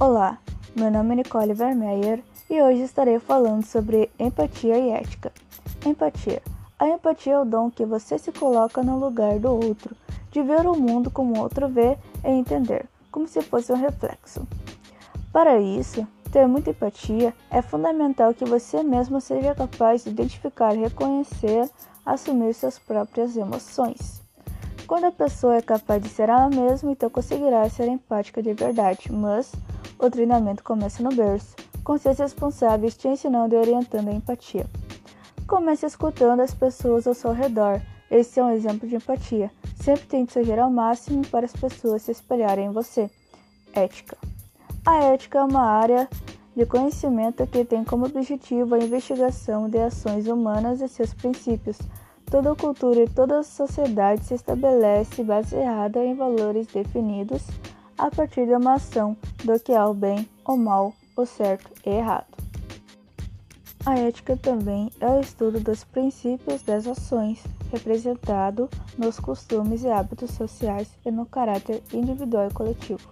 Olá, meu nome é Nicole Vermeyer e hoje estarei falando sobre empatia e ética. Empatia. A empatia é o dom que você se coloca no lugar do outro, de ver o mundo como o outro vê e entender, como se fosse um reflexo. Para isso, ter muita empatia é fundamental que você mesmo seja capaz de identificar, reconhecer, assumir suas próprias emoções. Quando a pessoa é capaz de ser ela mesma, então conseguirá ser empática de verdade, mas o treinamento começa no berço, com seus responsáveis te ensinando e orientando a empatia. Comece escutando as pessoas ao seu redor. Esse é um exemplo de empatia. Sempre tente surgir ao máximo para as pessoas se espelharem em você. Ética. A ética é uma área de conhecimento que tem como objetivo a investigação de ações humanas e seus princípios. Toda cultura e toda sociedade se estabelece baseada em valores definidos a partir de uma ação do que é o bem, o mal, o certo e errado. A ética também é o estudo dos princípios das ações, representado nos costumes e hábitos sociais e no caráter individual e coletivo.